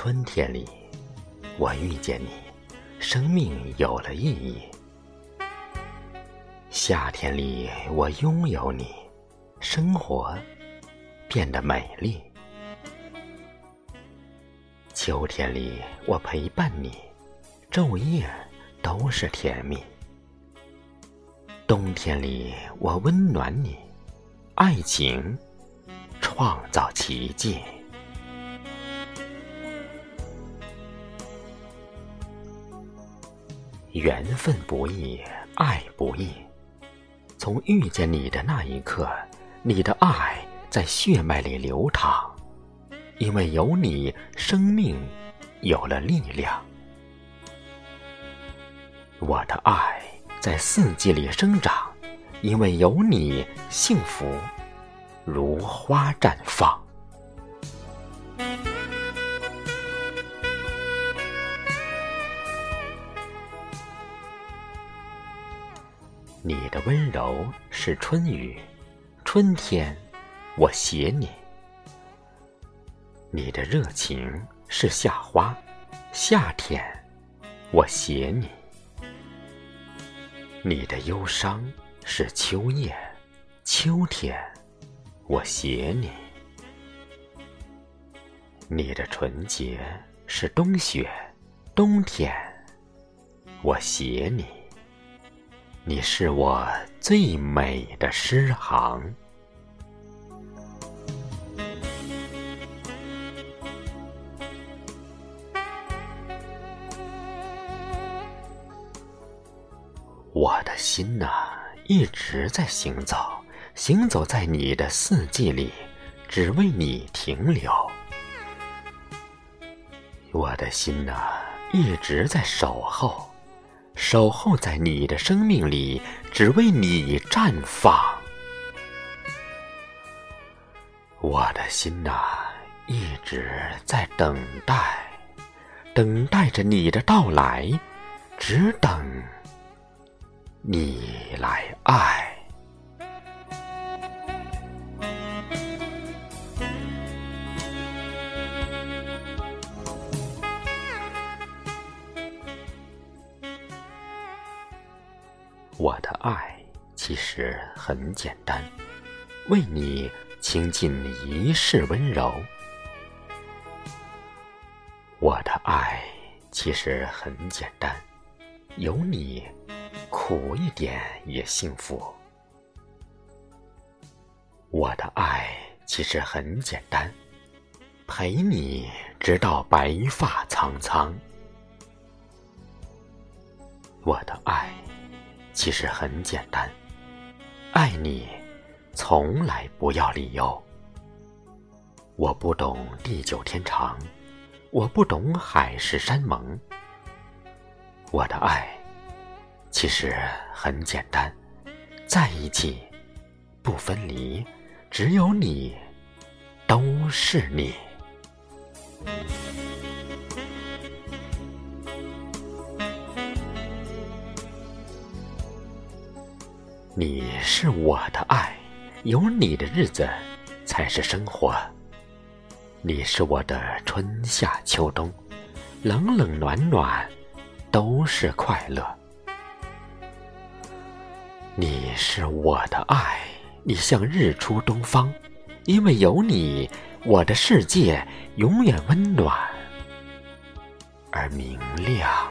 春天里，我遇见你，生命有了意义。夏天里，我拥有你，生活变得美丽。秋天里，我陪伴你，昼夜都是甜蜜。冬天里，我温暖你，爱情创造奇迹。缘分不易，爱不易。从遇见你的那一刻，你的爱在血脉里流淌，因为有你，生命有了力量。我的爱在四季里生长，因为有你，幸福如花绽放。你的温柔是春雨，春天我写你；你的热情是夏花，夏天我写你；你的忧伤是秋叶，秋天我写你；你的纯洁是冬雪，冬天我写你。你是我最美的诗行，我的心呐，一直在行走，行走在你的四季里，只为你停留。我的心呐，一直在守候。守候在你的生命里，只为你绽放。我的心呐，一直在等待，等待着你的到来，只等你来爱。我的爱其实很简单，为你倾尽一世温柔。我的爱其实很简单，有你，苦一点也幸福。我的爱其实很简单，陪你直到白发苍苍。我的爱。其实很简单，爱你，从来不要理由。我不懂地久天长，我不懂海誓山盟。我的爱，其实很简单，在一起，不分离，只有你，都是你。你是我的爱，有你的日子才是生活。你是我的春夏秋冬，冷冷暖暖都是快乐。你是我的爱，你像日出东方，因为有你，我的世界永远温暖而明亮。